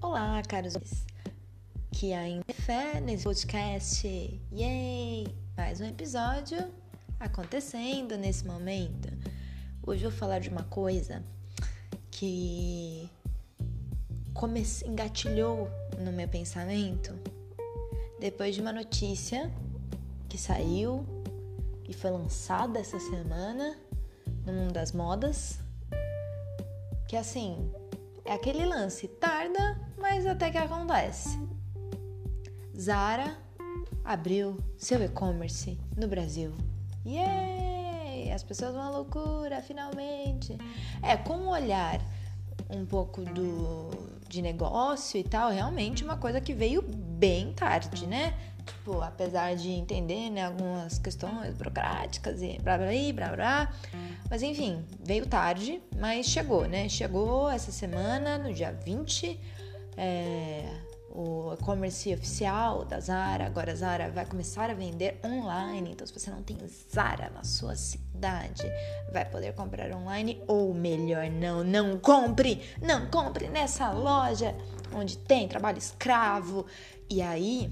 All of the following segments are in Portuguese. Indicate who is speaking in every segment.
Speaker 1: Olá, caros que ainda tem fé nesse podcast. Yay! Mais um episódio acontecendo nesse momento. Hoje eu vou falar de uma coisa que comece, engatilhou no meu pensamento depois de uma notícia que saiu e foi lançada essa semana no mundo das modas. Que assim, é aquele lance, tarda, mas até que acontece. Zara abriu seu e-commerce no Brasil. Yay! As pessoas vão à loucura, finalmente. É, com um olhar um pouco do, de negócio e tal, realmente uma coisa que veio bem tarde, né? Tipo, apesar de entender né, algumas questões burocráticas e blá blá blá blá. Mas enfim, veio tarde, mas chegou, né? Chegou essa semana, no dia 20. É, o e-commerce oficial da Zara. Agora a Zara vai começar a vender online. Então, se você não tem Zara na sua cidade, vai poder comprar online. Ou melhor, não, não compre! Não compre nessa loja onde tem trabalho escravo. E aí,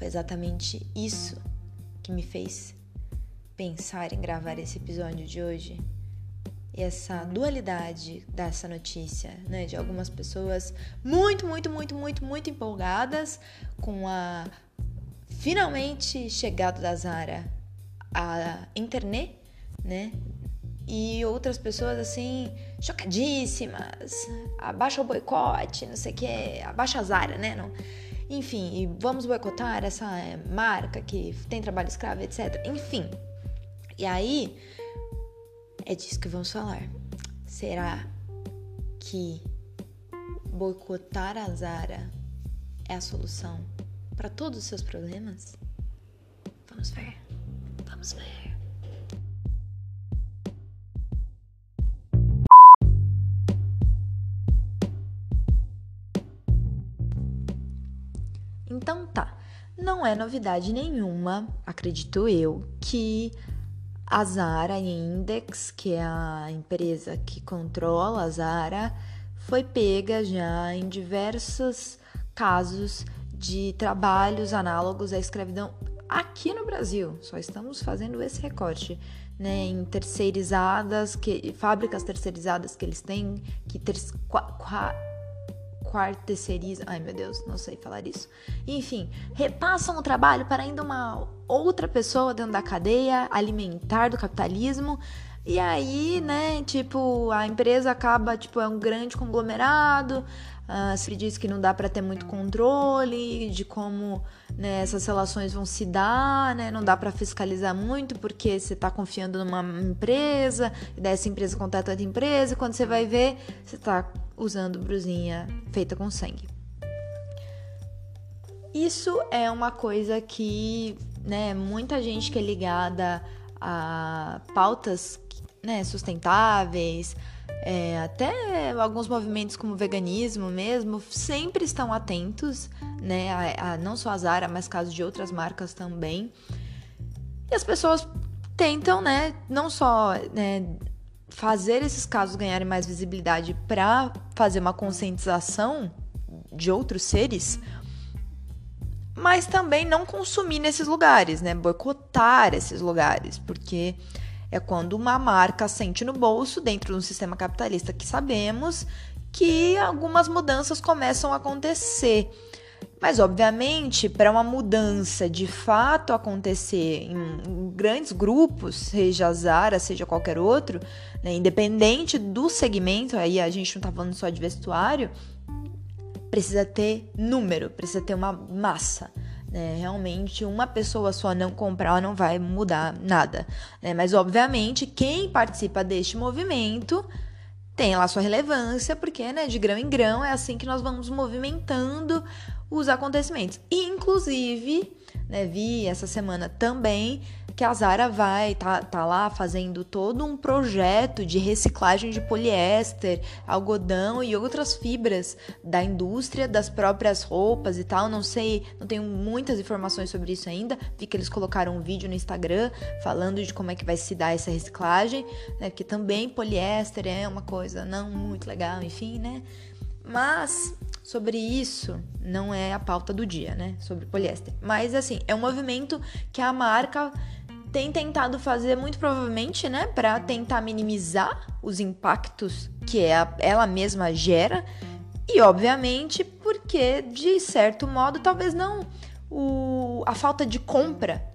Speaker 1: foi exatamente isso que me fez pensar em gravar esse episódio de hoje essa dualidade dessa notícia, né? De algumas pessoas muito, muito, muito, muito, muito empolgadas com a finalmente chegada da Zara à internet, né? E outras pessoas assim, chocadíssimas, abaixa o boicote, não sei o que, abaixa a Zara, né? Não, enfim, vamos boicotar essa marca que tem trabalho escravo, etc. Enfim. E aí, é disso que vamos falar. Será que boicotar a Zara é a solução para todos os seus problemas? Vamos ver. Vamos ver. Então tá, não é novidade nenhuma, acredito eu, que a Zara Index, que é a empresa que controla a Zara, foi pega já em diversos casos de trabalhos análogos à escravidão aqui no Brasil. Só estamos fazendo esse recorte, né, em terceirizadas, que fábricas terceirizadas que eles têm, que ter, qua, qua, quarteceriza, ai meu Deus, não sei falar isso. Enfim, repassam o trabalho para ainda uma outra pessoa dentro da cadeia alimentar do capitalismo. E aí, né, tipo, a empresa acaba, tipo, é um grande conglomerado, uh, se diz que não dá para ter muito controle de como né, essas relações vão se dar, né, não dá para fiscalizar muito porque você está confiando numa empresa, e daí essa empresa contrata outra empresa, e quando você vai ver, você está usando brusinha feita com sangue. Isso é uma coisa que, né, muita gente que é ligada a pautas né, sustentáveis, é, até alguns movimentos como veganismo mesmo, sempre estão atentos, né, a, a, não só a Zara, mas casos de outras marcas também. E as pessoas tentam, né, não só né, fazer esses casos ganharem mais visibilidade para fazer uma conscientização de outros seres, mas também não consumir nesses lugares, né? Boicotar esses lugares, porque é quando uma marca sente no bolso, dentro de um sistema capitalista que sabemos, que algumas mudanças começam a acontecer. Mas, obviamente, para uma mudança de fato acontecer em grandes grupos, seja a Zara, seja qualquer outro, né, independente do segmento, aí a gente não está falando só de vestuário, precisa ter número, precisa ter uma massa. Né? Realmente, uma pessoa só não comprar não vai mudar nada. Né? Mas, obviamente, quem participa deste movimento tem lá sua relevância, porque né, de grão em grão é assim que nós vamos movimentando os acontecimentos. E, inclusive, né, vi essa semana também que a Zara vai tá, tá lá fazendo todo um projeto de reciclagem de poliéster, algodão e outras fibras da indústria, das próprias roupas e tal. Não sei, não tenho muitas informações sobre isso ainda. Vi que eles colocaram um vídeo no Instagram falando de como é que vai se dar essa reciclagem, né? Que também poliéster é uma coisa não muito legal, enfim, né? Mas sobre isso não é a pauta do dia, né? Sobre poliéster. Mas assim, é um movimento que a marca tem tentado fazer muito provavelmente, né, para tentar minimizar os impactos que ela mesma gera. E obviamente porque de certo modo talvez não o, a falta de compra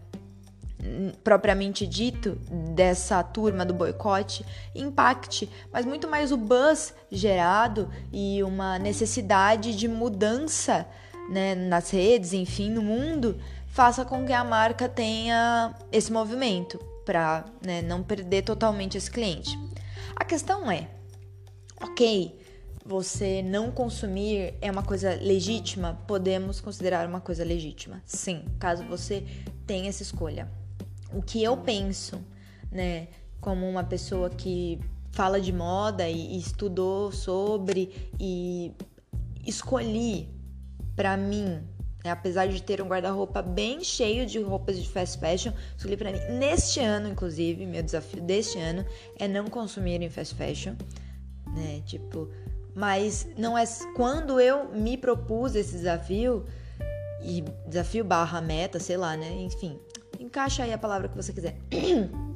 Speaker 1: propriamente dito dessa turma do boicote impacte, mas muito mais o buzz gerado e uma necessidade de mudança né, nas redes, enfim, no mundo, faça com que a marca tenha esse movimento para né, não perder totalmente esse cliente. A questão é, ok, você não consumir é uma coisa legítima? Podemos considerar uma coisa legítima, sim, caso você tenha essa escolha o que eu penso, né, como uma pessoa que fala de moda e, e estudou sobre e escolhi para mim, né, apesar de ter um guarda-roupa bem cheio de roupas de fast fashion, escolhi para mim neste ano, inclusive, meu desafio deste ano é não consumir em fast fashion, né, tipo, mas não é quando eu me propus esse desafio e desafio barra meta, sei lá, né, enfim, encaixa aí a palavra que você quiser.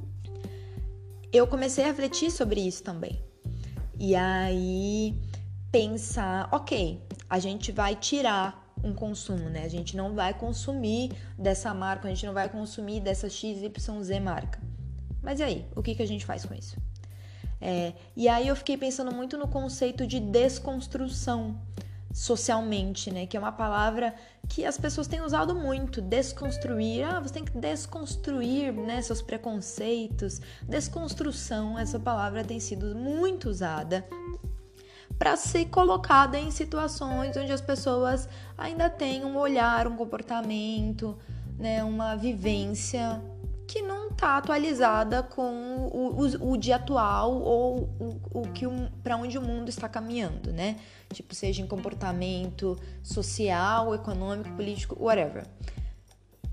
Speaker 1: Eu comecei a refletir sobre isso também. E aí pensar, ok, a gente vai tirar um consumo, né? A gente não vai consumir dessa marca, a gente não vai consumir dessa XYZ marca. Mas e aí, o que, que a gente faz com isso? É, e aí eu fiquei pensando muito no conceito de desconstrução socialmente, né? Que é uma palavra que as pessoas têm usado muito, desconstruir. Ah, você tem que desconstruir, né, seus preconceitos. Desconstrução, essa palavra tem sido muito usada para ser colocada em situações onde as pessoas ainda têm um olhar, um comportamento, né, uma vivência que não está atualizada com o, o, o, dia atual ou o, o que para onde o mundo está caminhando, né? Tipo, seja em comportamento social, econômico, político, whatever.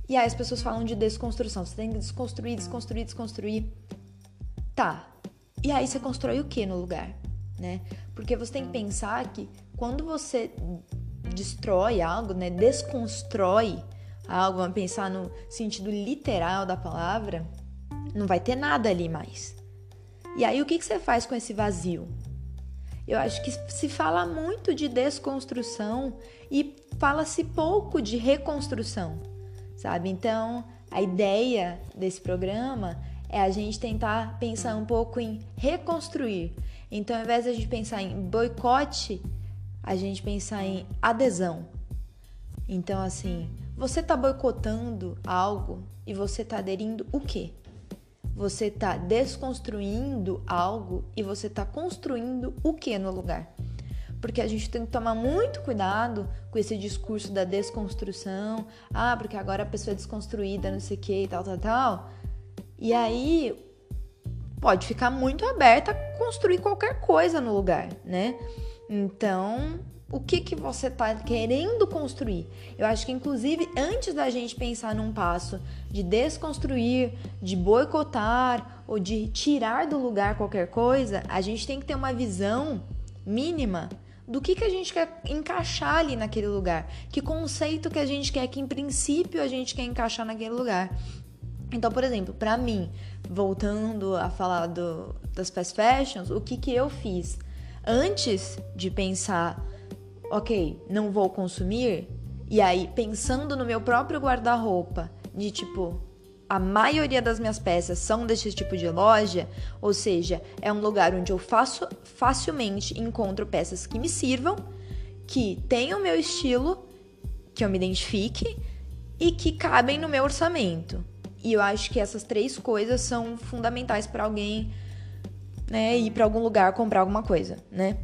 Speaker 1: E aí as pessoas falam de desconstrução. Você tem que desconstruir, desconstruir, desconstruir. Tá. E aí você constrói o que no lugar, né? Porque você tem que pensar que quando você destrói algo, né, desconstrói algo, vamos pensar no sentido literal da palavra, não vai ter nada ali mais. E aí o que, que você faz com esse vazio? Eu acho que se fala muito de desconstrução e fala-se pouco de reconstrução, sabe? Então, a ideia desse programa é a gente tentar pensar um pouco em reconstruir. Então, ao invés de a gente pensar em boicote, a gente pensar em adesão. Então, assim, você está boicotando algo e você está aderindo o quê? Você está desconstruindo algo e você está construindo o que no lugar? Porque a gente tem que tomar muito cuidado com esse discurso da desconstrução. Ah, porque agora a pessoa é desconstruída, não sei o que e tal, tal, tal. E aí pode ficar muito aberta a construir qualquer coisa no lugar, né? Então, o que, que você está querendo construir. Eu acho que, inclusive, antes da gente pensar num passo de desconstruir, de boicotar ou de tirar do lugar qualquer coisa, a gente tem que ter uma visão mínima do que, que a gente quer encaixar ali naquele lugar, que conceito que a gente quer que, em princípio, a gente quer encaixar naquele lugar. Então, por exemplo, para mim, voltando a falar do, das fast fashions, o que, que eu fiz? Antes de pensar ok, não vou consumir, e aí pensando no meu próprio guarda-roupa, de tipo, a maioria das minhas peças são desse tipo de loja, ou seja, é um lugar onde eu faço facilmente encontro peças que me sirvam, que tenham meu estilo, que eu me identifique e que cabem no meu orçamento. E eu acho que essas três coisas são fundamentais para alguém, né, ir para algum lugar comprar alguma coisa, né?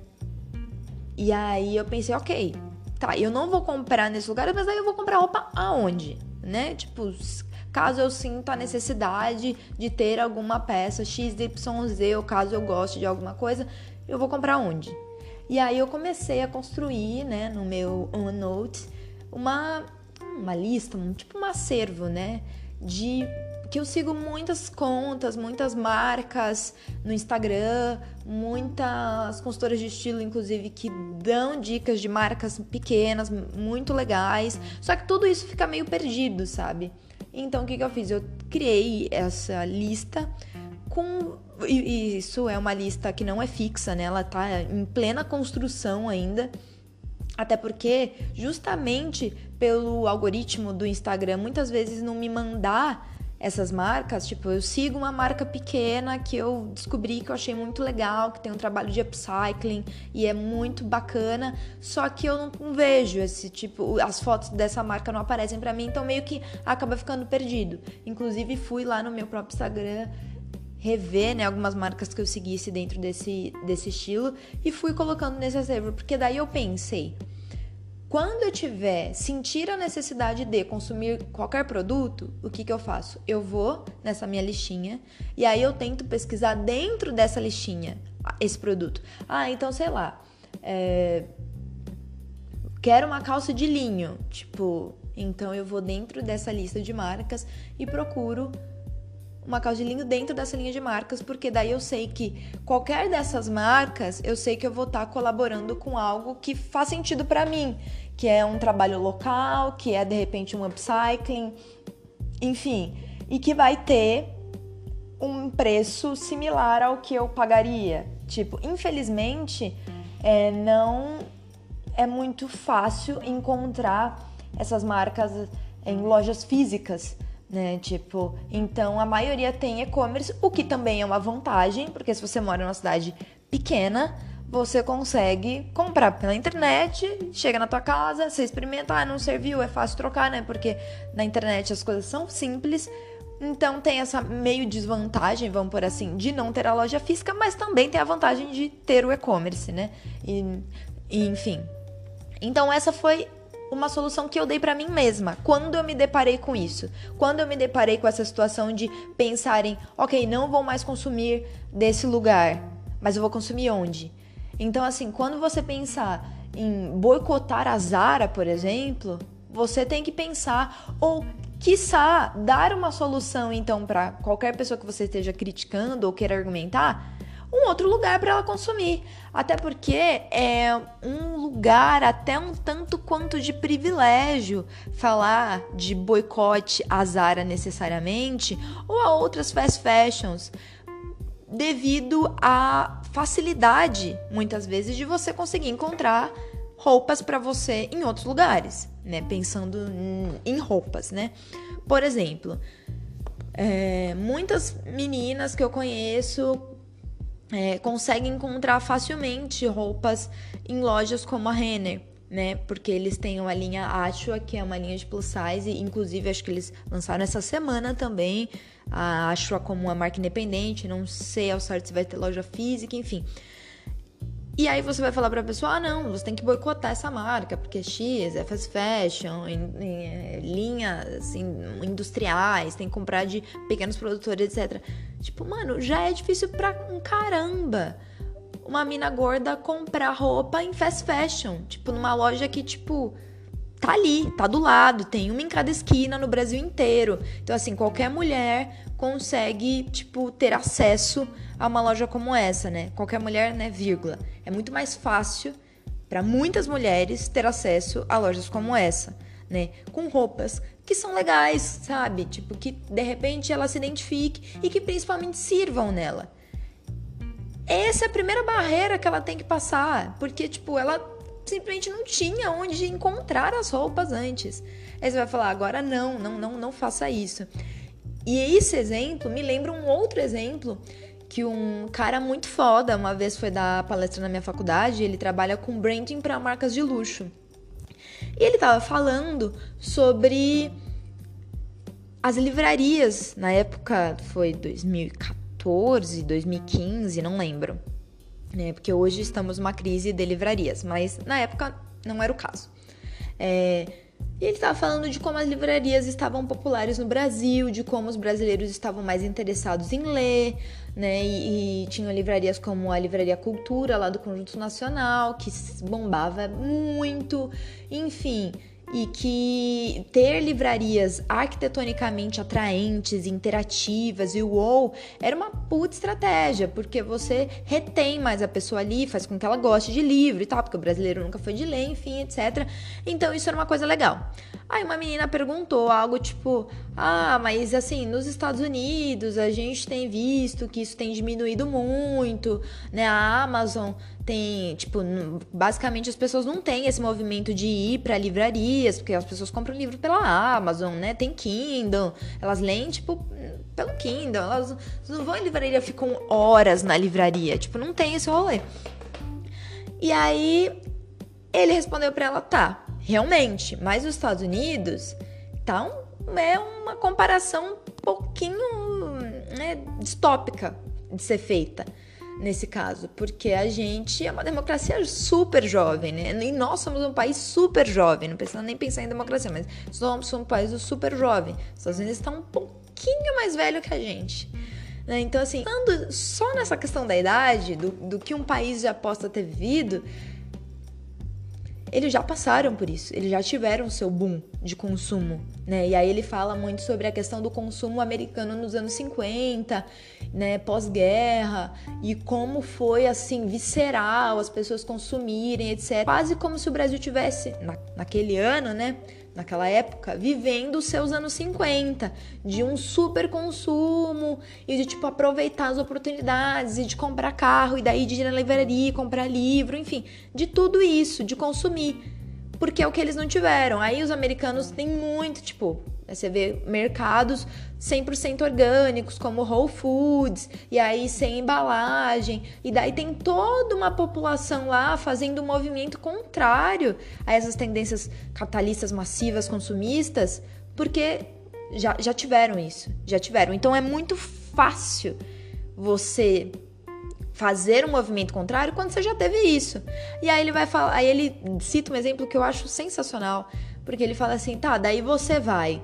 Speaker 1: E aí eu pensei, ok, tá, eu não vou comprar nesse lugar, mas aí eu vou comprar roupa aonde? né? Tipo, caso eu sinta a necessidade de ter alguma peça XYZ, ou caso eu goste de alguma coisa, eu vou comprar onde? E aí eu comecei a construir, né, no meu OneNote, uma, uma lista, um, tipo um acervo, né, de que eu sigo muitas contas, muitas marcas no Instagram, muitas consultoras de estilo, inclusive, que dão dicas de marcas pequenas, muito legais. Só que tudo isso fica meio perdido, sabe? Então, o que, que eu fiz? Eu criei essa lista com. E isso é uma lista que não é fixa, né? Ela tá em plena construção ainda. Até porque, justamente pelo algoritmo do Instagram, muitas vezes não me mandar essas marcas, tipo, eu sigo uma marca pequena que eu descobri que eu achei muito legal, que tem um trabalho de upcycling e é muito bacana, só que eu não vejo esse tipo, as fotos dessa marca não aparecem para mim, então meio que acaba ficando perdido. Inclusive fui lá no meu próprio Instagram rever, né, algumas marcas que eu seguisse dentro desse desse estilo e fui colocando nesse acervo, porque daí eu pensei, quando eu tiver sentir a necessidade de consumir qualquer produto, o que, que eu faço? Eu vou nessa minha listinha e aí eu tento pesquisar dentro dessa listinha esse produto. Ah, então sei lá, é... quero uma calça de linho, tipo, então eu vou dentro dessa lista de marcas e procuro uma calça de linho dentro dessa linha de marcas, porque daí eu sei que qualquer dessas marcas, eu sei que eu vou estar tá colaborando com algo que faz sentido para mim que é um trabalho local, que é de repente um upcycling, enfim, e que vai ter um preço similar ao que eu pagaria. Tipo, infelizmente, é, não é muito fácil encontrar essas marcas em lojas físicas, né? Tipo, então a maioria tem e-commerce, o que também é uma vantagem, porque se você mora numa cidade pequena, você consegue comprar pela internet, chega na tua casa, você experimenta, ah, não serviu, é fácil trocar, né? Porque na internet as coisas são simples. Então tem essa meio desvantagem, vamos por assim, de não ter a loja física, mas também tem a vantagem de ter o e-commerce, né? E, e, enfim. Então essa foi uma solução que eu dei para mim mesma. Quando eu me deparei com isso, quando eu me deparei com essa situação de pensar em, ok, não vou mais consumir desse lugar, mas eu vou consumir onde? Então, assim, quando você pensar em boicotar a Zara, por exemplo, você tem que pensar ou quiçá dar uma solução então para qualquer pessoa que você esteja criticando ou queira argumentar, um outro lugar para ela consumir. Até porque é um lugar até um tanto quanto de privilégio falar de boicote a Zara necessariamente ou a outras fast fashions devido à facilidade, muitas vezes, de você conseguir encontrar roupas para você em outros lugares, né? Pensando em roupas, né? Por exemplo, é, muitas meninas que eu conheço é, conseguem encontrar facilmente roupas em lojas como a Renner, né? Porque eles têm uma linha Ashua, que é uma linha de plus size, inclusive acho que eles lançaram essa semana também a Ashua como uma marca independente, não sei ao certo se vai ter loja física, enfim. E aí você vai falar para a pessoa, ah não, você tem que boicotar essa marca, porque X é fast fashion, é, linhas assim, industriais, tem que comprar de pequenos produtores, etc. Tipo, mano, já é difícil pra um caramba uma mina gorda comprar roupa em fast fashion, tipo, numa loja que, tipo, tá ali, tá do lado, tem uma em cada esquina no Brasil inteiro. Então, assim, qualquer mulher consegue, tipo, ter acesso a uma loja como essa, né? Qualquer mulher, né, vírgula. É muito mais fácil para muitas mulheres ter acesso a lojas como essa, né? Com roupas que são legais, sabe? Tipo, que de repente ela se identifique e que principalmente sirvam nela. Essa é a primeira barreira que ela tem que passar, porque, tipo, ela simplesmente não tinha onde encontrar as roupas antes. Aí você vai falar, agora não, não, não, não faça isso. E esse exemplo me lembra um outro exemplo que um cara muito foda uma vez foi dar palestra na minha faculdade, ele trabalha com branding para marcas de luxo. E ele tava falando sobre as livrarias, na época foi 2014, 2015, não lembro né? Porque hoje estamos numa crise de livrarias, mas na época não era o caso. É, E ele estava falando de como as livrarias estavam populares no Brasil, de como os brasileiros estavam mais interessados em ler, né? E, e tinham livrarias como a Livraria Cultura, lá do Conjunto Nacional, que bombava muito, enfim e que ter livrarias arquitetonicamente atraentes, interativas e uou era uma puta estratégia, porque você retém mais a pessoa ali, faz com que ela goste de livro e tal, porque o brasileiro nunca foi de ler, enfim, etc. Então isso era uma coisa legal. Aí uma menina perguntou algo tipo: "Ah, mas assim, nos Estados Unidos a gente tem visto que isso tem diminuído muito, né? A Amazon tem, tipo, basicamente as pessoas não têm esse movimento de ir para livrarias, porque as pessoas compram livro pela Amazon, né? Tem Kindle, elas leem, tipo, pelo Kindle, elas não vão em livraria, ficam horas na livraria, tipo, não tem esse rolê. E aí ele respondeu para ela, tá, realmente, mas os Estados Unidos tá um, é uma comparação um pouquinho né, distópica de ser feita nesse caso, porque a gente é uma democracia super jovem, né? E nós somos um país super jovem, não precisa nem pensar em democracia, mas somos um país super jovem. Os Estados Unidos estão um pouquinho mais velho que a gente. Né? Então, assim, só nessa questão da idade, do, do que um país já possa ter vivido, eles já passaram por isso, eles já tiveram seu boom de consumo, né? E aí ele fala muito sobre a questão do consumo americano nos anos 50, né, pós-guerra, e como foi assim visceral as pessoas consumirem, etc. Quase como se o Brasil tivesse na, naquele ano, né, naquela época, vivendo os seus anos 50, de um super consumo e de tipo aproveitar as oportunidades e de comprar carro e daí de ir na livraria, comprar livro, enfim, de tudo isso, de consumir. Porque é o que eles não tiveram. Aí os americanos têm muito, tipo, você vê mercados 100% orgânicos, como Whole Foods, e aí sem embalagem, e daí tem toda uma população lá fazendo um movimento contrário a essas tendências capitalistas massivas, consumistas, porque já, já tiveram isso, já tiveram. Então é muito fácil você fazer um movimento contrário quando você já teve isso. E aí ele vai falar, aí ele cita um exemplo que eu acho sensacional, porque ele fala assim: "Tá, daí você vai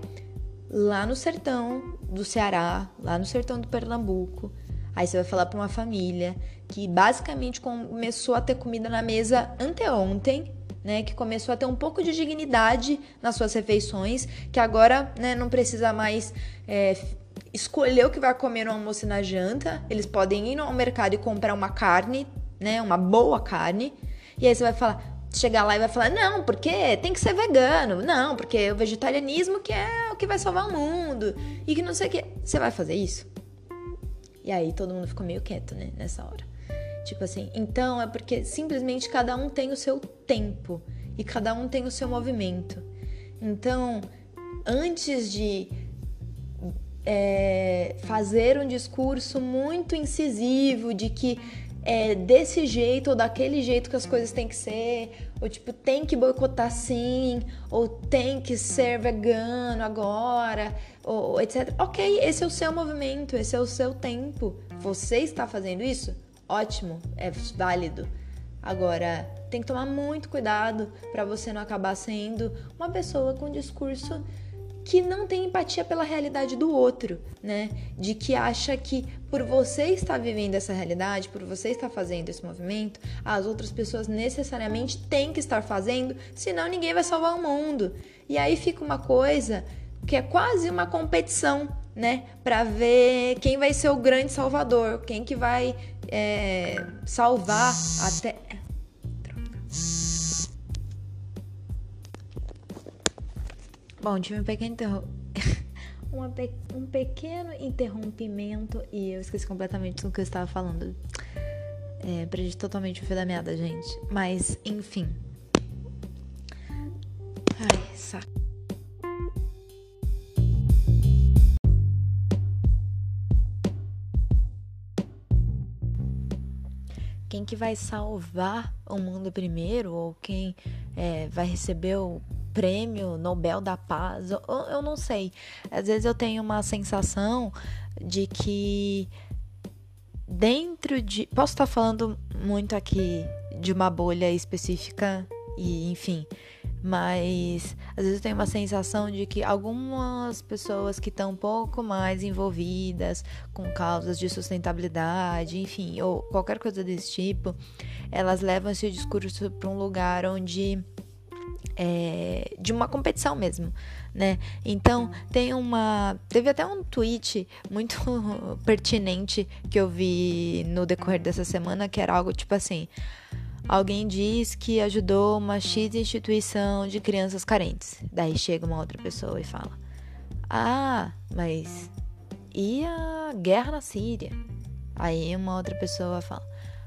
Speaker 1: lá no sertão do Ceará, lá no sertão do Pernambuco. Aí você vai falar para uma família que basicamente começou a ter comida na mesa anteontem, né, que começou a ter um pouco de dignidade nas suas refeições, que agora né, não precisa mais é, escolher o que vai comer no almoço e na janta. Eles podem ir ao mercado e comprar uma carne, né, uma boa carne. E aí você vai falar, chegar lá e vai falar: não, porque tem que ser vegano, não, porque o vegetarianismo que é o que vai salvar o mundo, e que não sei o que. Você vai fazer isso? E aí todo mundo ficou meio quieto, né, nessa hora. Tipo assim, então é porque simplesmente cada um tem o seu tempo e cada um tem o seu movimento. Então, antes de é, fazer um discurso muito incisivo de que é desse jeito ou daquele jeito que as coisas têm que ser, ou tipo, tem que boicotar sim, ou tem que ser vegano agora, ou etc. Ok, esse é o seu movimento, esse é o seu tempo. Você está fazendo isso? Ótimo, é válido. Agora, tem que tomar muito cuidado para você não acabar sendo uma pessoa com discurso que não tem empatia pela realidade do outro, né? De que acha que por você estar vivendo essa realidade, por você estar fazendo esse movimento, as outras pessoas necessariamente têm que estar fazendo, senão ninguém vai salvar o mundo. E aí fica uma coisa que é quase uma competição, né? Para ver quem vai ser o grande salvador, quem que vai é, salvar até Bom, tive um pequeno interrom... pe... um pequeno interrompimento e eu esqueci completamente do que eu estava falando. É, perdi totalmente o fio da meada, gente. Mas, enfim. Ai, saco. Quem que vai salvar o mundo primeiro ou quem é, vai receber o prêmio Nobel da Paz, eu, eu não sei. Às vezes eu tenho uma sensação de que dentro de. Posso estar falando muito aqui de uma bolha específica e enfim. Mas às vezes eu tenho uma sensação de que algumas pessoas que estão um pouco mais envolvidas com causas de sustentabilidade, enfim, ou qualquer coisa desse tipo, elas levam esse discurso para um lugar onde é, de uma competição mesmo, né? Então tem uma, teve até um tweet muito pertinente que eu vi no decorrer dessa semana que era algo tipo assim: Alguém diz que ajudou uma X instituição de crianças carentes. Daí chega uma outra pessoa e fala: Ah, mas e a guerra na Síria? Aí uma outra pessoa fala: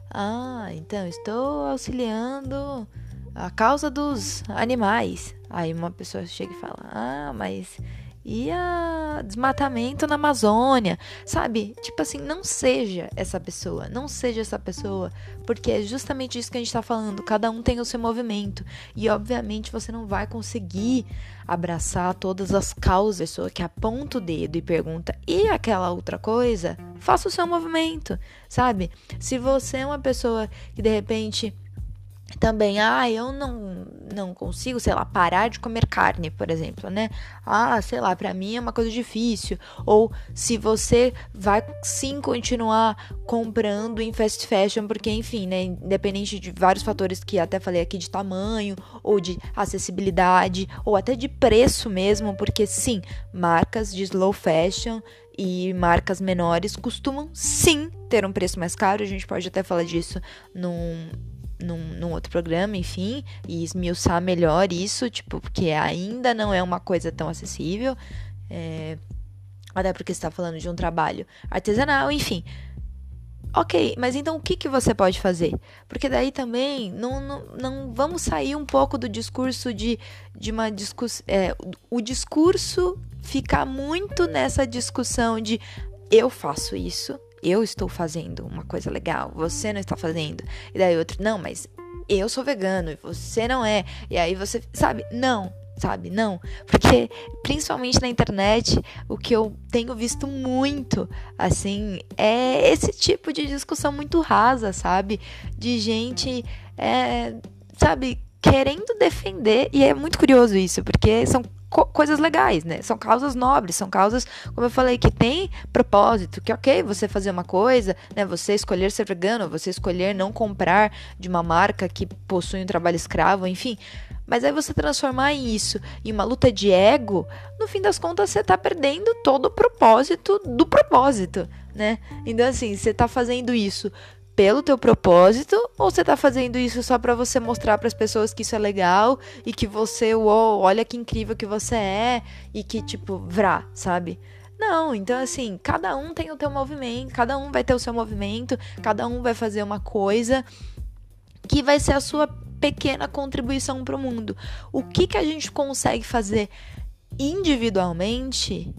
Speaker 1: Ah, então estou auxiliando a causa dos animais. Aí uma pessoa chega e fala: Ah, mas e a desmatamento na Amazônia, sabe? Tipo assim, não seja essa pessoa, não seja essa pessoa, porque é justamente isso que a gente tá falando. Cada um tem o seu movimento e, obviamente, você não vai conseguir abraçar todas as causas. Pessoa que aponta o dedo e pergunta, e aquela outra coisa? Faça o seu movimento, sabe? Se você é uma pessoa que de repente também, ah, eu não, não consigo, sei lá, parar de comer carne, por exemplo, né? Ah, sei lá, para mim é uma coisa difícil. Ou se você vai sim continuar comprando em fast fashion, porque, enfim, né? Independente de vários fatores que até falei aqui de tamanho, ou de acessibilidade, ou até de preço mesmo, porque sim, marcas de slow fashion e marcas menores costumam sim ter um preço mais caro. A gente pode até falar disso num num, num, outro programa, enfim, e esmiuçar melhor isso, tipo, porque ainda não é uma coisa tão acessível. É, até porque está falando de um trabalho artesanal, enfim. Ok, mas então o que, que você pode fazer? Porque daí também não, não, não vamos sair um pouco do discurso de, de uma discussão. É, o discurso ficar muito nessa discussão de eu faço isso, eu estou fazendo uma coisa legal, você não está fazendo. E daí outro, não, mas eu sou vegano e você não é. E aí você, sabe? Não, sabe? Não. Porque, principalmente na internet, o que eu tenho visto muito, assim, é esse tipo de discussão muito rasa, sabe? De gente, é, sabe, querendo defender. E é muito curioso isso, porque são co coisas legais, né? São causas nobres, são causas, como eu falei, que tem propósito, que ok você fazer uma coisa, né? Você escolher ser vegano, você escolher não comprar de uma marca que possui um trabalho escravo, enfim. Mas aí você transformar isso em uma luta de ego, no fim das contas você tá perdendo todo o propósito do propósito, né? Então assim, você tá fazendo isso pelo teu propósito ou você tá fazendo isso só para você mostrar para as pessoas que isso é legal e que você, uou, olha que incrível que você é e que tipo, vrá, sabe? Não, então assim, cada um tem o teu movimento, cada um vai ter o seu movimento, cada um vai fazer uma coisa que vai ser a sua pequena contribuição para o mundo. O que que a gente consegue fazer individualmente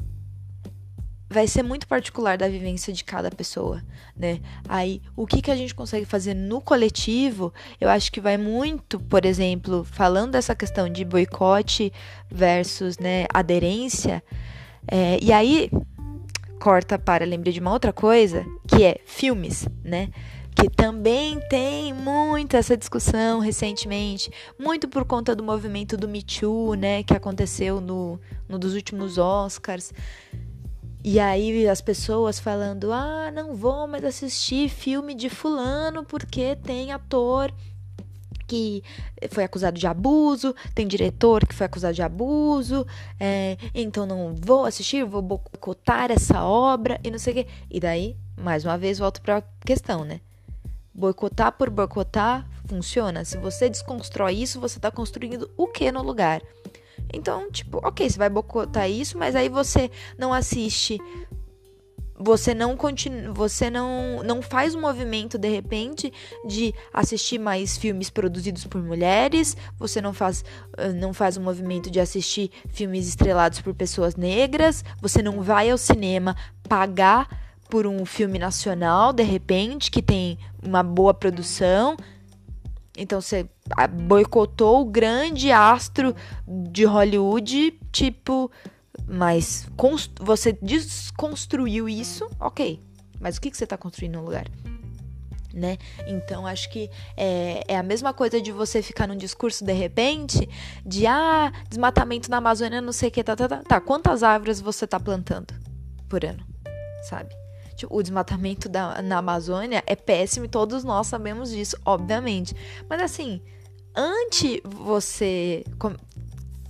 Speaker 1: vai ser muito particular da vivência de cada pessoa, né? Aí, o que, que a gente consegue fazer no coletivo, eu acho que vai muito, por exemplo, falando dessa questão de boicote versus, né, aderência, é, e aí corta para, lembrei de uma outra coisa, que é filmes, né? que também tem muito essa discussão recentemente, muito por conta do movimento do Me Too, né, que aconteceu no, no dos últimos Oscars, e aí as pessoas falando: "Ah, não vou mais assistir filme de fulano porque tem ator que foi acusado de abuso, tem diretor que foi acusado de abuso, é, então não vou assistir, vou boicotar essa obra e não sei o quê. E daí, mais uma vez, volto para a questão, né? Boicotar por boicotar funciona. Se você desconstrói isso, você está construindo o que no lugar? Então, tipo, ok, você vai boicotar isso, mas aí você não assiste você não continua, você não não faz um movimento de repente de assistir mais filmes produzidos por mulheres, você não faz não faz um movimento de assistir filmes estrelados por pessoas negras, você não vai ao cinema pagar por um filme nacional de repente que tem uma boa produção, então você boicotou o grande astro de Hollywood, tipo, mas você desconstruiu isso, ok. Mas o que, que você está construindo no lugar? né? Então acho que é, é, a mesma coisa de você ficar num discurso de repente de ah, desmatamento na Amazônia, não sei o que, tá, tá, tá. Tá, quantas árvores você tá plantando por ano, sabe? O desmatamento da, na Amazônia é péssimo e todos nós sabemos disso, obviamente. Mas assim, antes você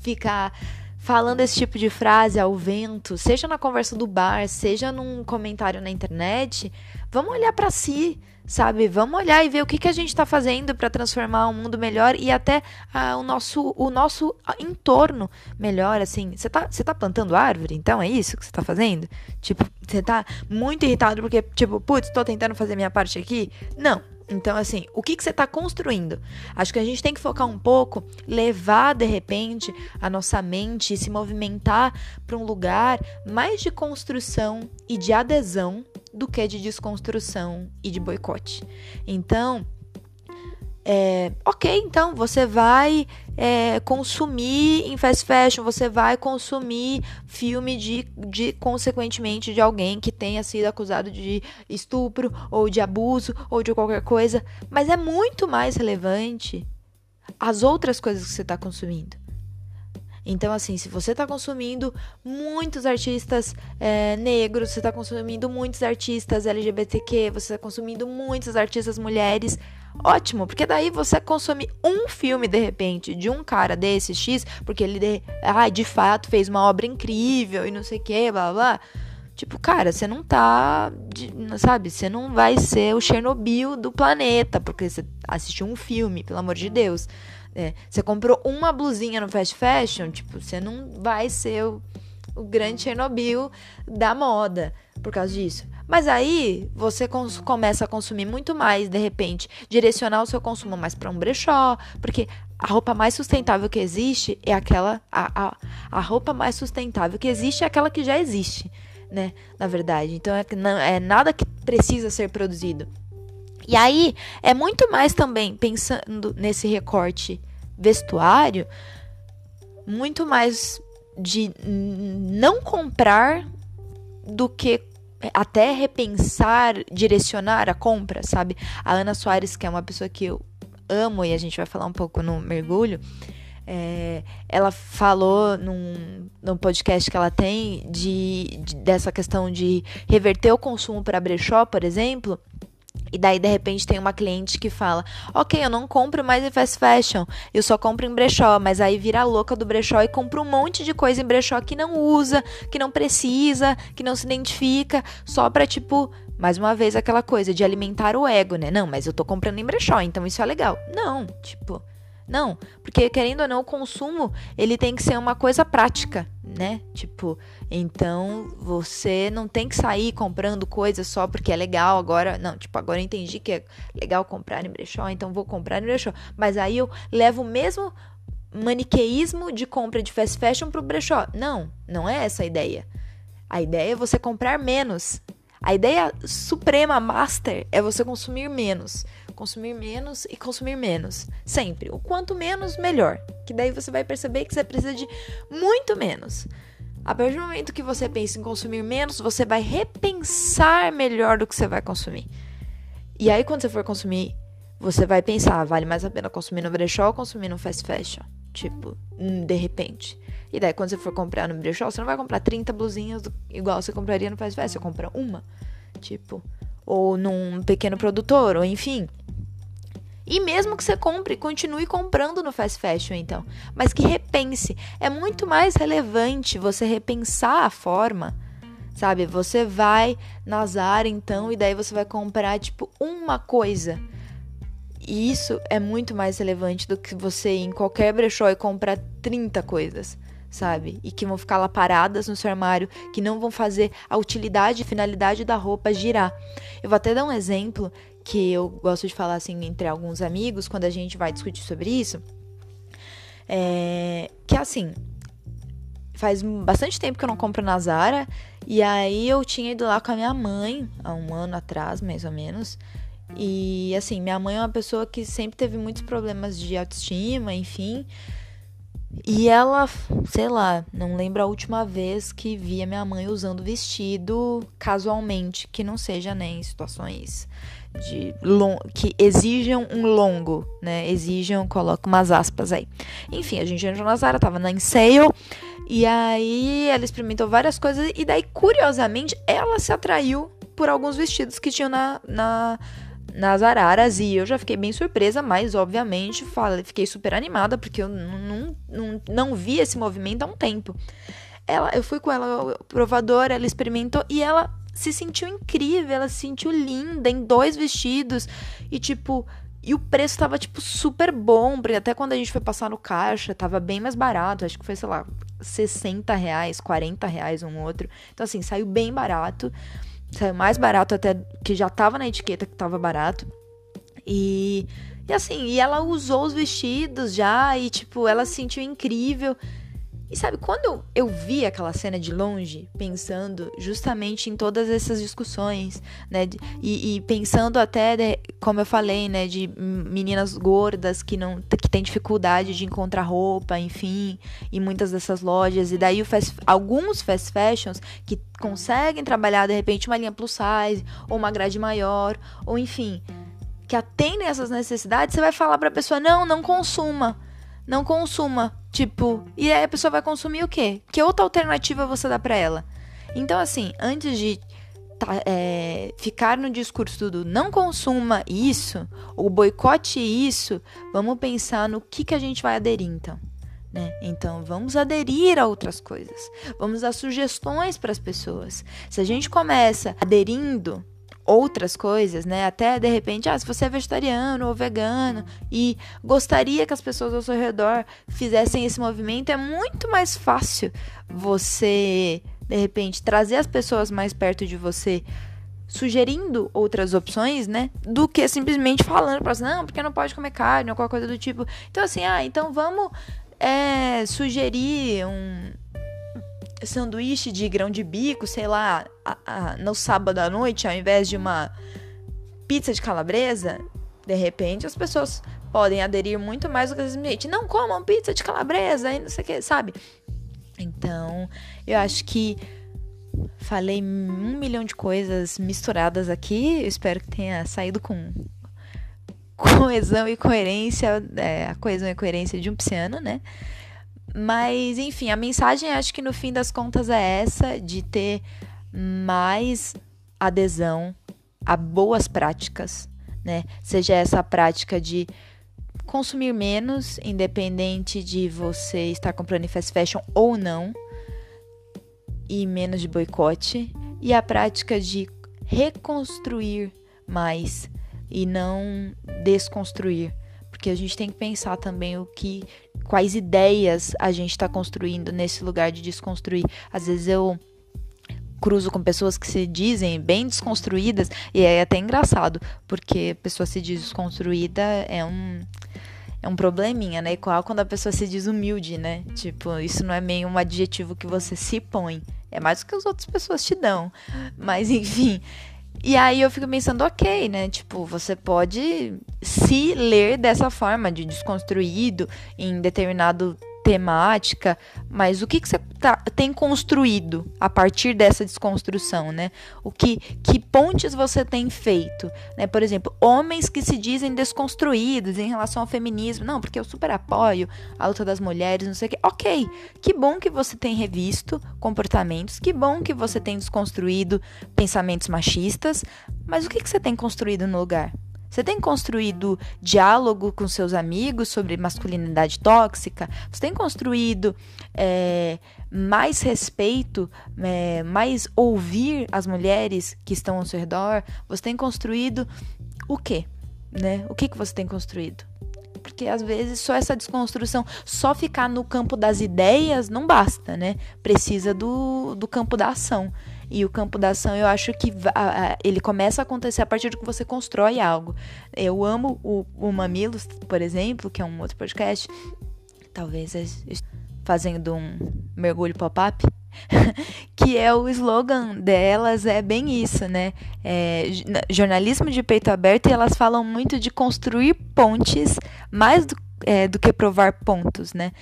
Speaker 1: ficar falando esse tipo de frase ao vento, seja na conversa do bar, seja num comentário na internet, vamos olhar para si, sabe? Vamos olhar e ver o que, que a gente está fazendo para transformar um mundo melhor e até ah, o, nosso, o nosso entorno melhor, assim. Você tá, você tá plantando árvore? Então é isso que você tá fazendo? Tipo, você tá muito irritado porque, tipo, putz, tô tentando fazer minha parte aqui? Não. Então, assim, o que, que você está construindo? Acho que a gente tem que focar um pouco, levar de repente a nossa mente e se movimentar para um lugar mais de construção e de adesão do que de desconstrução e de boicote. Então, é, ok, então você vai é, consumir em fast fashion, você vai consumir filme de, de, consequentemente, de alguém que tenha sido acusado de estupro ou de abuso ou de qualquer coisa, mas é muito mais relevante as outras coisas que você está consumindo. Então, assim, se você está consumindo muitos artistas é, negros, você está consumindo muitos artistas LGBTQ, você está consumindo muitos artistas mulheres, ótimo, porque daí você consome um filme de repente de um cara desse X, porque ele de, ah, de fato fez uma obra incrível e não sei o que, blá blá. Tipo, cara, você não tá, sabe, você não vai ser o Chernobyl do planeta, porque você assistiu um filme, pelo amor de Deus. É, você comprou uma blusinha no fast fashion, tipo, você não vai ser o, o grande Chernobyl da moda por causa disso. Mas aí você começa a consumir muito mais, de repente, direcionar o seu consumo mais para um brechó, porque a roupa mais sustentável que existe é aquela. A, a, a roupa mais sustentável que existe é aquela que já existe, né? Na verdade. Então é, não, é nada que precisa ser produzido. E aí é muito mais também pensando nesse recorte vestuário, muito mais de não comprar do que até repensar, direcionar a compra, sabe? A Ana Soares, que é uma pessoa que eu amo e a gente vai falar um pouco no mergulho, é, ela falou num, num podcast que ela tem de, de dessa questão de reverter o consumo para brechó, por exemplo, e daí, de repente, tem uma cliente que fala: Ok, eu não compro mais em fast fashion, eu só compro em brechó. Mas aí vira a louca do brechó e compra um monte de coisa em brechó que não usa, que não precisa, que não se identifica, só pra, tipo, mais uma vez aquela coisa de alimentar o ego, né? Não, mas eu tô comprando em brechó, então isso é legal. Não, tipo. Não, porque querendo ou não, o consumo ele tem que ser uma coisa prática, né? Tipo, então você não tem que sair comprando coisas só porque é legal agora. Não, tipo, agora eu entendi que é legal comprar em brechó, então vou comprar em brechó. Mas aí eu levo o mesmo maniqueísmo de compra de fast fashion pro brechó. Não, não é essa a ideia. A ideia é você comprar menos. A ideia suprema master é você consumir menos consumir menos e consumir menos. Sempre. O quanto menos, melhor. Que daí você vai perceber que você precisa de muito menos. A partir do momento que você pensa em consumir menos, você vai repensar melhor do que você vai consumir. E aí, quando você for consumir, você vai pensar: ah, vale mais a pena consumir no brechó ou consumir no fast fashion? Tipo, hum, de repente. E daí, quando você for comprar no brechó, você não vai comprar 30 blusinhas igual você compraria no fast fashion. Você compra uma. Tipo, ou num pequeno produtor, ou enfim. E mesmo que você compre, continue comprando no fast fashion, então. Mas que repense. É muito mais relevante você repensar a forma, sabe? Você vai na Zara, então, e daí você vai comprar, tipo, uma coisa. E isso é muito mais relevante do que você ir em qualquer brechó e comprar 30 coisas, sabe? E que vão ficar lá paradas no seu armário, que não vão fazer a utilidade e finalidade da roupa girar. Eu vou até dar um exemplo que eu gosto de falar assim entre alguns amigos quando a gente vai discutir sobre isso. É, que assim, faz bastante tempo que eu não compro na Zara. E aí eu tinha ido lá com a minha mãe, há um ano atrás, mais ou menos. E assim, minha mãe é uma pessoa que sempre teve muitos problemas de autoestima, enfim. E ela, sei lá, não lembro a última vez que via minha mãe usando vestido casualmente, que não seja nem né, situações de long, que exijam um longo, né? Exijam, coloco umas aspas aí. Enfim, a gente entrou na Zara, tava na sale, e aí ela experimentou várias coisas, e daí, curiosamente, ela se atraiu por alguns vestidos que tinham na, na nas araras e eu já fiquei bem surpresa, mas obviamente falei, fiquei super animada porque eu não, não, não vi esse movimento há um tempo. Ela, eu fui com ela provadora, ela experimentou e ela se sentiu incrível, ela se sentiu linda em dois vestidos e tipo, e o preço tava tipo super bom, porque até quando a gente foi passar no caixa, tava bem mais barato, acho que foi, sei lá, 60 reais, 40 reais um outro. Então assim, saiu bem barato. Saiu mais barato até que já tava na etiqueta que tava barato. E, e assim, e ela usou os vestidos já e tipo, ela se sentiu incrível. E sabe, quando eu, vi aquela cena de longe, pensando justamente em todas essas discussões, né? E, e pensando até, de, como eu falei, né? De meninas gordas que não que têm dificuldade de encontrar roupa, enfim, em muitas dessas lojas. E daí fast, alguns fast fashions que conseguem trabalhar, de repente, uma linha plus size, ou uma grade maior, ou enfim, que atendem essas necessidades, você vai falar para a pessoa: não, não consuma não consuma. Tipo, e aí a pessoa vai consumir o quê? Que outra alternativa você dá para ela? Então, assim, antes de tá, é, ficar no discurso do não consuma isso, ou boicote isso, vamos pensar no que, que a gente vai aderir então. Né? Então, vamos aderir a outras coisas. Vamos dar sugestões para as pessoas. Se a gente começa aderindo outras coisas, né? Até de repente, ah, se você é vegetariano ou vegano e gostaria que as pessoas ao seu redor fizessem esse movimento, é muito mais fácil você, de repente, trazer as pessoas mais perto de você sugerindo outras opções, né? Do que simplesmente falando para não, porque não pode comer carne ou qualquer coisa do tipo. Então, assim, ah, então vamos é, sugerir um, sanduíche de grão de bico, sei lá, a, a, no sábado à noite, ao invés de uma pizza de calabresa, de repente as pessoas podem aderir muito mais do que simplesmente não comam pizza de calabresa e não sei o que, sabe? Então, eu acho que falei um milhão de coisas misturadas aqui. Eu espero que tenha saído com coesão e coerência, é, a coesão e coerência de um pisciano, né? Mas, enfim, a mensagem acho que no fim das contas é essa: de ter mais adesão a boas práticas, né? Seja essa prática de consumir menos, independente de você estar comprando em fast fashion ou não, e menos de boicote, e a prática de reconstruir mais e não desconstruir, porque a gente tem que pensar também o que quais ideias a gente está construindo nesse lugar de desconstruir. Às vezes eu cruzo com pessoas que se dizem bem desconstruídas e é até engraçado, porque pessoa se diz desconstruída é um é um probleminha, né? Igual quando a pessoa se diz humilde, né? Tipo, isso não é meio um adjetivo que você se põe, é mais do que as outras pessoas te dão. Mas enfim, e aí eu fico pensando, ok, né? Tipo, você pode se ler dessa forma, de desconstruído em determinado temática, mas o que, que você tá, tem construído a partir dessa desconstrução, né? O que, que pontes você tem feito, né? Por exemplo, homens que se dizem desconstruídos em relação ao feminismo, não, porque eu super apoio a luta das mulheres, não sei o que. Ok, que bom que você tem revisto comportamentos, que bom que você tem desconstruído pensamentos machistas, mas o que, que você tem construído no lugar? Você tem construído diálogo com seus amigos sobre masculinidade tóxica? Você tem construído é, mais respeito, é, mais ouvir as mulheres que estão ao seu redor? Você tem construído o quê? Né? O que, que você tem construído? porque às vezes só essa desconstrução, só ficar no campo das ideias não basta, né? Precisa do, do campo da ação. E o campo da ação, eu acho que ele começa a acontecer a partir do que você constrói algo. Eu amo o, o Mamilos, por exemplo, que é um outro podcast. Talvez fazendo um mergulho pop-up. que é o slogan delas, é bem isso, né? É, jornalismo de peito aberto e elas falam muito de construir pontes mais do, é, do que provar pontos, né?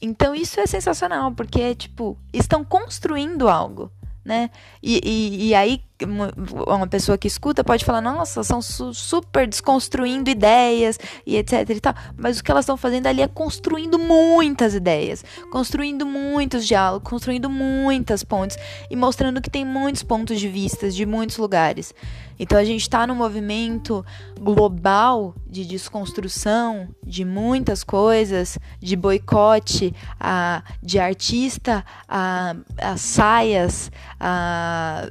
Speaker 1: Então isso é sensacional, porque, tipo, estão construindo algo né? E, e, e, aí uma pessoa que escuta pode falar, nossa, são su super desconstruindo ideias e etc e tal. Mas o que elas estão fazendo ali é construindo muitas ideias, construindo muitos diálogos, construindo muitas pontes e mostrando que tem muitos pontos de vista de muitos lugares. Então a gente está no movimento global de desconstrução de muitas coisas, de boicote a, de artista a, a saias, a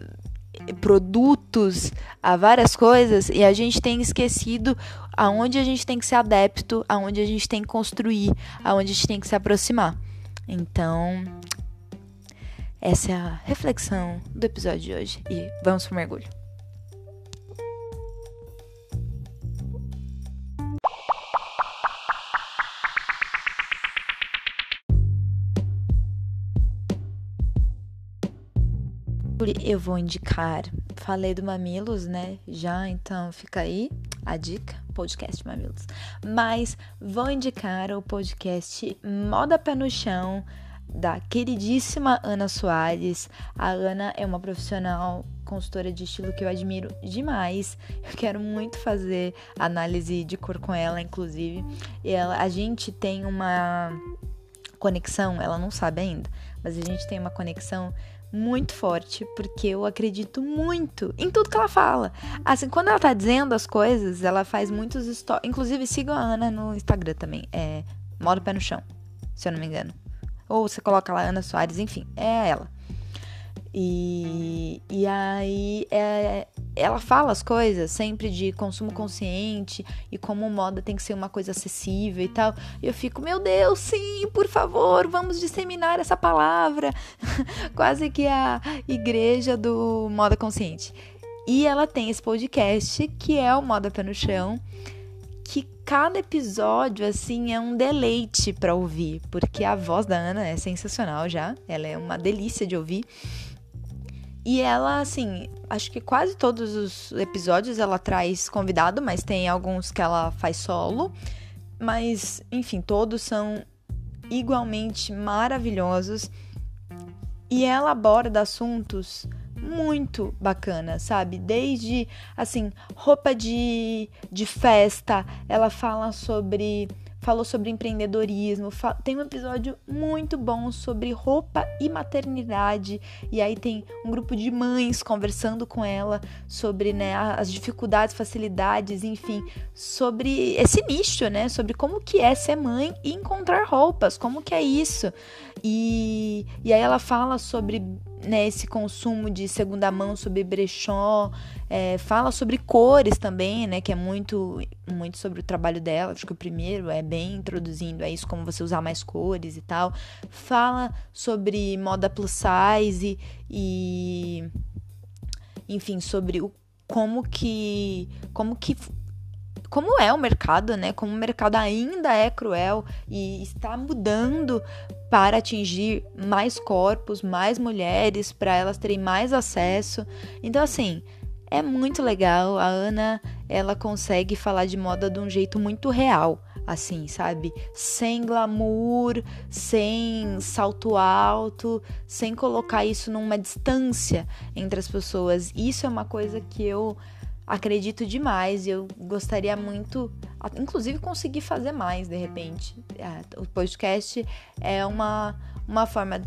Speaker 1: produtos, a várias coisas, e a gente tem esquecido aonde a gente tem que ser adepto, aonde a gente tem que construir, aonde a gente tem que se aproximar. Então, essa é a reflexão do episódio de hoje e vamos pro mergulho. Eu vou indicar. Falei do Mamilos, né? Já, então fica aí a dica, podcast Mamilos. Mas vou indicar o podcast Moda Pé no Chão da queridíssima Ana Soares. A Ana é uma profissional consultora de estilo que eu admiro demais. Eu quero muito fazer análise de cor com ela, inclusive. E ela, a gente tem uma conexão, ela não sabe ainda, mas a gente tem uma conexão muito forte, porque eu acredito muito em tudo que ela fala. Assim, quando ela tá dizendo as coisas, ela faz muitos stories. Inclusive, sigam a Ana no Instagram também. É Modo Pé no Chão, se eu não me engano. Ou você coloca lá Ana Soares, enfim, é ela. E, e aí é, ela fala as coisas sempre de consumo consciente e como moda tem que ser uma coisa acessível e tal. E eu fico, meu Deus, sim, por favor, vamos disseminar essa palavra. Quase que a igreja do moda consciente. E ela tem esse podcast que é o Moda Pé no Chão, que cada episódio assim é um deleite para ouvir, porque a voz da Ana é sensacional já, ela é uma delícia de ouvir. E ela, assim, acho que quase todos os episódios ela traz convidado, mas tem alguns que ela faz solo. Mas, enfim, todos são igualmente maravilhosos. E ela aborda assuntos muito bacanas, sabe? Desde, assim, roupa de, de festa, ela fala sobre falou sobre empreendedorismo, tem um episódio muito bom sobre roupa e maternidade, e aí tem um grupo de mães conversando com ela sobre né, as dificuldades, facilidades, enfim, sobre esse nicho, né? Sobre como que é ser mãe e encontrar roupas, como que é isso. E, e aí ela fala sobre né, esse consumo de segunda mão sobre brechó, é, fala sobre cores também, né, que é muito, muito sobre o trabalho dela. Acho que o primeiro é bem introduzindo é isso, como você usar mais cores e tal. Fala sobre moda plus size e, enfim, sobre o como que como que como é o mercado, né? Como o mercado ainda é cruel e está mudando para atingir mais corpos, mais mulheres, para elas terem mais acesso. Então, assim, é muito legal. A Ana, ela consegue falar de moda de um jeito muito real, assim, sabe? Sem glamour, sem salto alto, sem colocar isso numa distância entre as pessoas. Isso é uma coisa que eu acredito demais e eu gostaria muito, inclusive, conseguir fazer mais de repente. É, o podcast é uma, uma forma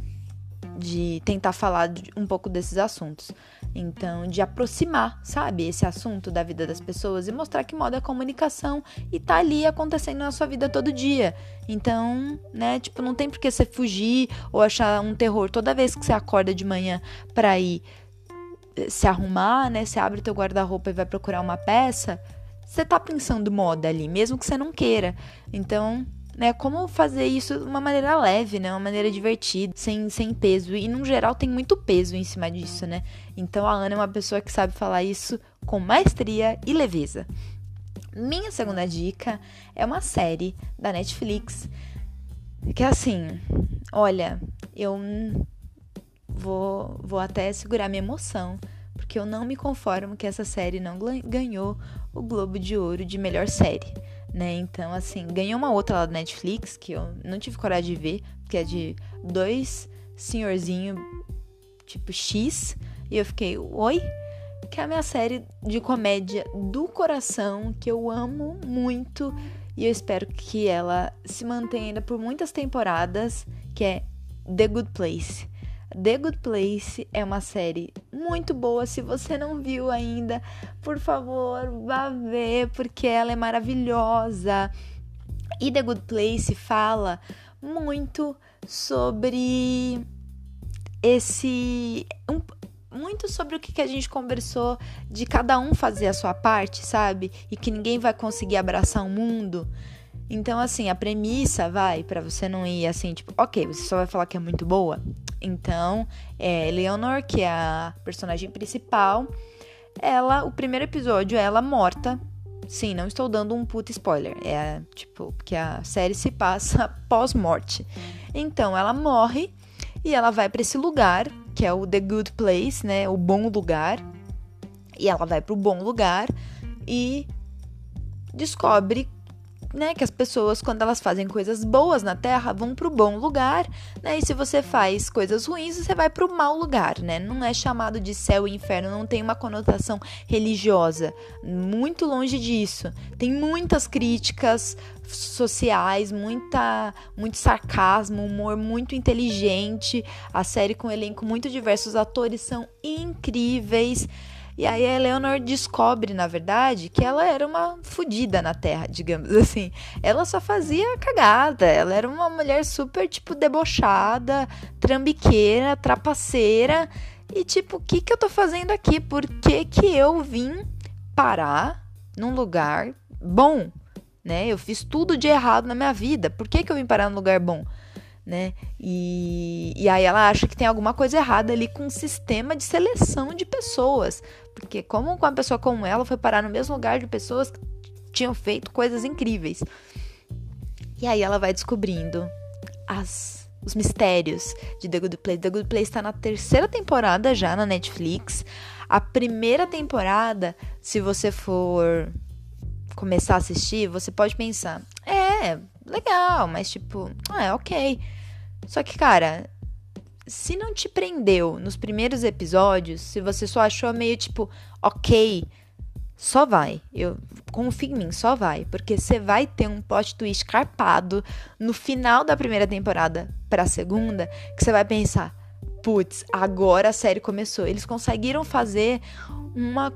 Speaker 1: de tentar falar um pouco desses assuntos. Então, de aproximar, sabe, esse assunto da vida das pessoas e mostrar que moda é comunicação e tá ali acontecendo na sua vida todo dia. Então, né, tipo, não tem por que você fugir ou achar um terror toda vez que você acorda de manhã para ir se arrumar, né? Você abre teu guarda-roupa e vai procurar uma peça, você tá pensando moda ali, mesmo que você não queira. Então, né, como fazer isso de uma maneira leve, né? Uma maneira divertida, sem, sem peso. E no geral tem muito peso em cima disso, né? Então a Ana é uma pessoa que sabe falar isso com maestria e leveza. Minha segunda dica é uma série da Netflix que é assim, olha, eu vou, vou até segurar minha emoção, porque eu não me conformo que essa série não ganhou o Globo de Ouro de melhor série. né? Então, assim, ganhou uma outra lá da Netflix que eu não tive coragem de ver, que é de dois senhorzinho tipo X, e eu fiquei, oi? Que é a minha série de comédia do coração, que eu amo muito, e eu espero que ela se mantenha ainda por muitas temporadas, que é The Good Place. The Good Place é uma série muito boa. Se você não viu ainda, por favor, vá ver, porque ela é maravilhosa. E The Good Place fala muito sobre esse. Um, muito sobre o que, que a gente conversou de cada um fazer a sua parte, sabe? E que ninguém vai conseguir abraçar o mundo. Então, assim, a premissa vai para você não ir assim, tipo, ok, você só vai falar que é muito boa. Então, é, Leonor, que é a personagem principal, ela, o primeiro episódio, ela morta. Sim, não estou dando um puta spoiler. É tipo, porque a série se passa pós-morte. Então, ela morre e ela vai para esse lugar, que é o The Good Place, né? O bom lugar. E ela vai para o bom lugar e descobre né, que as pessoas, quando elas fazem coisas boas na Terra, vão para o bom lugar, né? E se você faz coisas ruins, você vai para o mau lugar, né? Não é chamado de céu e inferno, não tem uma conotação religiosa. Muito longe disso. Tem muitas críticas sociais, muita, muito sarcasmo, humor muito inteligente. A série com um elenco muito diverso, os atores são incríveis. E aí a Eleanor descobre, na verdade, que ela era uma fodida na Terra, digamos assim. Ela só fazia cagada. Ela era uma mulher super, tipo, debochada, trambiqueira, trapaceira. E tipo, o que que eu tô fazendo aqui? Por que que eu vim parar num lugar bom? Né? Eu fiz tudo de errado na minha vida. Por que que eu vim parar num lugar bom? Né? E, e aí ela acha que tem alguma coisa errada ali com o sistema de seleção de pessoas. Porque como uma pessoa como ela foi parar no mesmo lugar de pessoas que tinham feito coisas incríveis. E aí ela vai descobrindo as, os mistérios de The Good Place. The Good Place está na terceira temporada já na Netflix. A primeira temporada, se você for começar a assistir, você pode pensar: é, legal, mas tipo, é ok. Só que, cara, se não te prendeu nos primeiros episódios, se você só achou meio tipo, ok, só vai. Eu confio em mim, só vai, porque você vai ter um plot twist carpado no final da primeira temporada para a segunda, que você vai pensar, putz, agora a série começou. Eles conseguiram fazer uma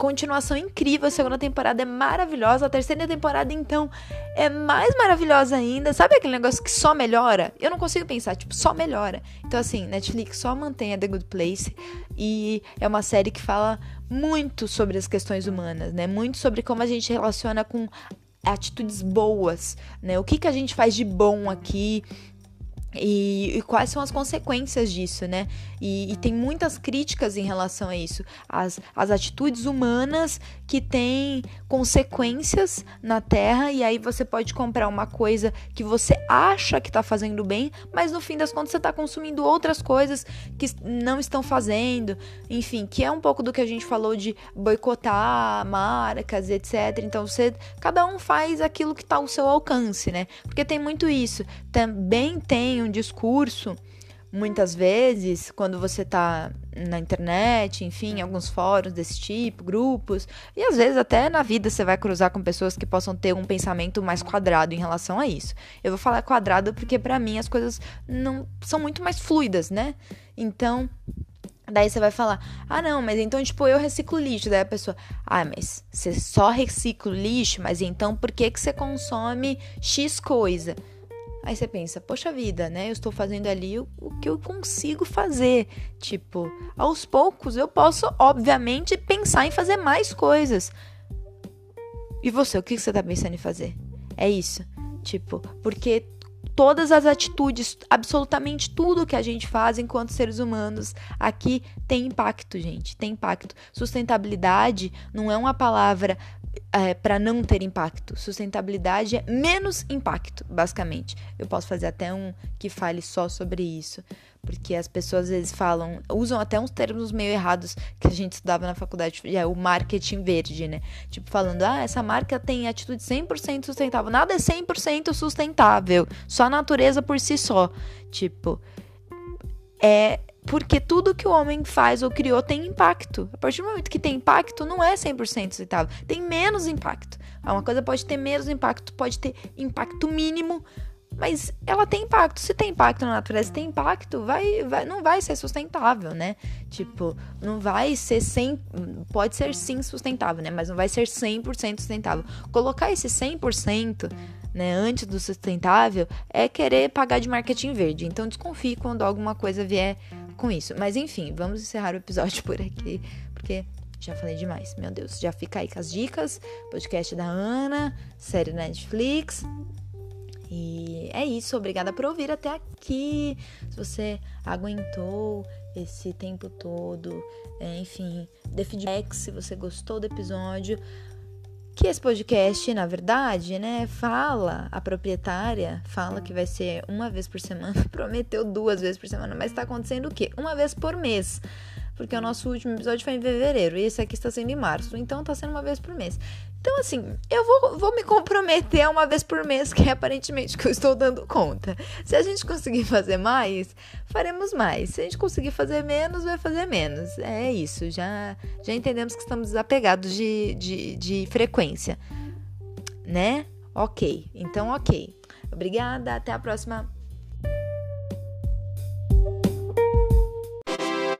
Speaker 1: continuação incrível. A segunda temporada é maravilhosa. A terceira temporada, então, é mais maravilhosa ainda. Sabe aquele negócio que só melhora? Eu não consigo pensar, tipo, só melhora. Então, assim, Netflix só mantém a The Good Place. E é uma série que fala muito sobre as questões humanas, né? Muito sobre como a gente relaciona com atitudes boas, né? O que, que a gente faz de bom aqui e, e, quais são as consequências disso, né? E, e, tem muitas críticas em relação a isso. As, as atitudes humanas que têm consequências na Terra, e aí você pode comprar uma coisa que você acha que está fazendo bem, mas no fim das contas você está consumindo outras coisas que não estão fazendo. Enfim, que é um pouco do que a gente falou de boicotar marcas, etc. Então você. Cada um faz aquilo que está ao seu alcance, né? Porque tem muito isso. Também tem um discurso, muitas vezes, quando você tá na internet, enfim, alguns fóruns desse tipo, grupos, e às vezes até na vida você vai cruzar com pessoas que possam ter um pensamento mais quadrado em relação a isso. Eu vou falar quadrado porque para mim as coisas não são muito mais fluidas, né? Então, Daí você vai falar, ah não, mas então, tipo, eu reciclo lixo. Daí a pessoa, ah, mas você só recicla lixo, mas então por que, que você consome X coisa? Aí você pensa, poxa vida, né? Eu estou fazendo ali o, o, que eu consigo fazer. Tipo, aos poucos eu posso, obviamente, pensar em fazer mais coisas. E você, o que você está pensando em fazer? É isso. Tipo, porque todas as atitudes, absolutamente tudo que a gente faz enquanto seres humanos aqui tem impacto, gente. Tem impacto. Sustentabilidade não é uma palavra é, para não ter impacto. Sustentabilidade é menos impacto, basicamente. Eu posso fazer até um que fale só sobre isso. Porque as pessoas às vezes falam, usam até uns termos meio errados que a gente estudava na faculdade, é o marketing verde, né? Tipo, falando, ah, essa marca tem atitude 100% sustentável. Nada é 100% sustentável, só a natureza por si só. Tipo, é porque tudo que o homem faz ou criou tem impacto. A partir do momento que tem impacto, não é 100% sustentável, tem menos impacto. Uma coisa pode ter menos impacto, pode ter impacto mínimo, mas ela tem impacto. Se tem impacto na natureza, tem impacto, vai, vai, não vai ser sustentável, né? Tipo, não vai ser 100, pode ser sim sustentável, né? Mas não vai ser 100% sustentável. Colocar esse 100%, né, antes do sustentável é querer pagar de marketing verde. Então desconfie quando alguma coisa vier com isso. Mas enfim, vamos encerrar o episódio por aqui, porque já falei demais. Meu Deus, já fica aí com as dicas, podcast da Ana, série Netflix. E é isso, obrigada por ouvir até aqui. Se você aguentou esse tempo todo, é, enfim, dê feedback se você gostou do episódio. Que esse podcast, na verdade, né, fala, a proprietária fala que vai ser uma vez por semana, prometeu duas vezes por semana, mas tá acontecendo o quê? Uma vez por mês porque o nosso último episódio foi em fevereiro e esse aqui está sendo em março, então tá sendo uma vez por mês. Então, assim, eu vou, vou me comprometer uma vez por mês, que é aparentemente que eu estou dando conta. Se a gente conseguir fazer mais, faremos mais. Se a gente conseguir fazer menos, vai fazer menos. É isso, já, já entendemos que estamos desapegados de, de, de frequência, né? Ok, então ok. Obrigada, até a próxima